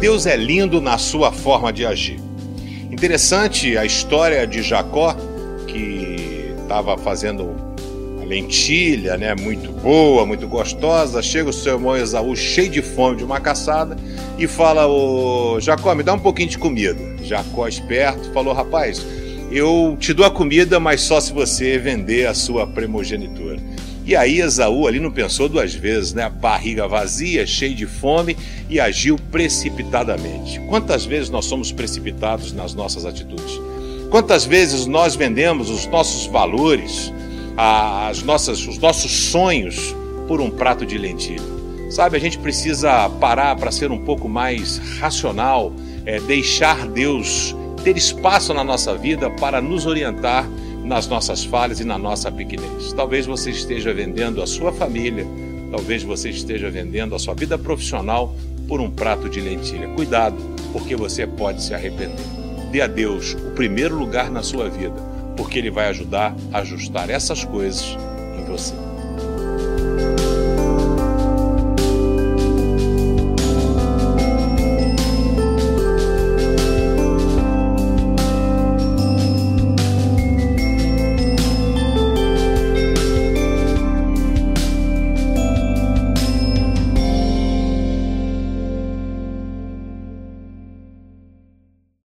Deus é lindo na sua forma de agir. Interessante a história de Jacó, que estava fazendo a lentilha, né, muito boa, muito gostosa. Chega o seu irmão Esaú cheio de fome de uma caçada e fala: Ô Jacó, me dá um pouquinho de comida. Jacó, esperto, falou: Rapaz, eu te dou a comida, mas só se você vender a sua primogenitura. E aí Esaú ali não pensou duas vezes, né? Barriga vazia, cheio de fome e agiu precipitadamente. Quantas vezes nós somos precipitados nas nossas atitudes? Quantas vezes nós vendemos os nossos valores, as nossas, os nossos sonhos por um prato de lentilha? Sabe, a gente precisa parar para ser um pouco mais racional, é, deixar Deus ter espaço na nossa vida para nos orientar nas nossas falhas e na nossa pequenez. Talvez você esteja vendendo a sua família, talvez você esteja vendendo a sua vida profissional por um prato de lentilha. Cuidado, porque você pode se arrepender. Dê a Deus o primeiro lugar na sua vida, porque Ele vai ajudar a ajustar essas coisas em você.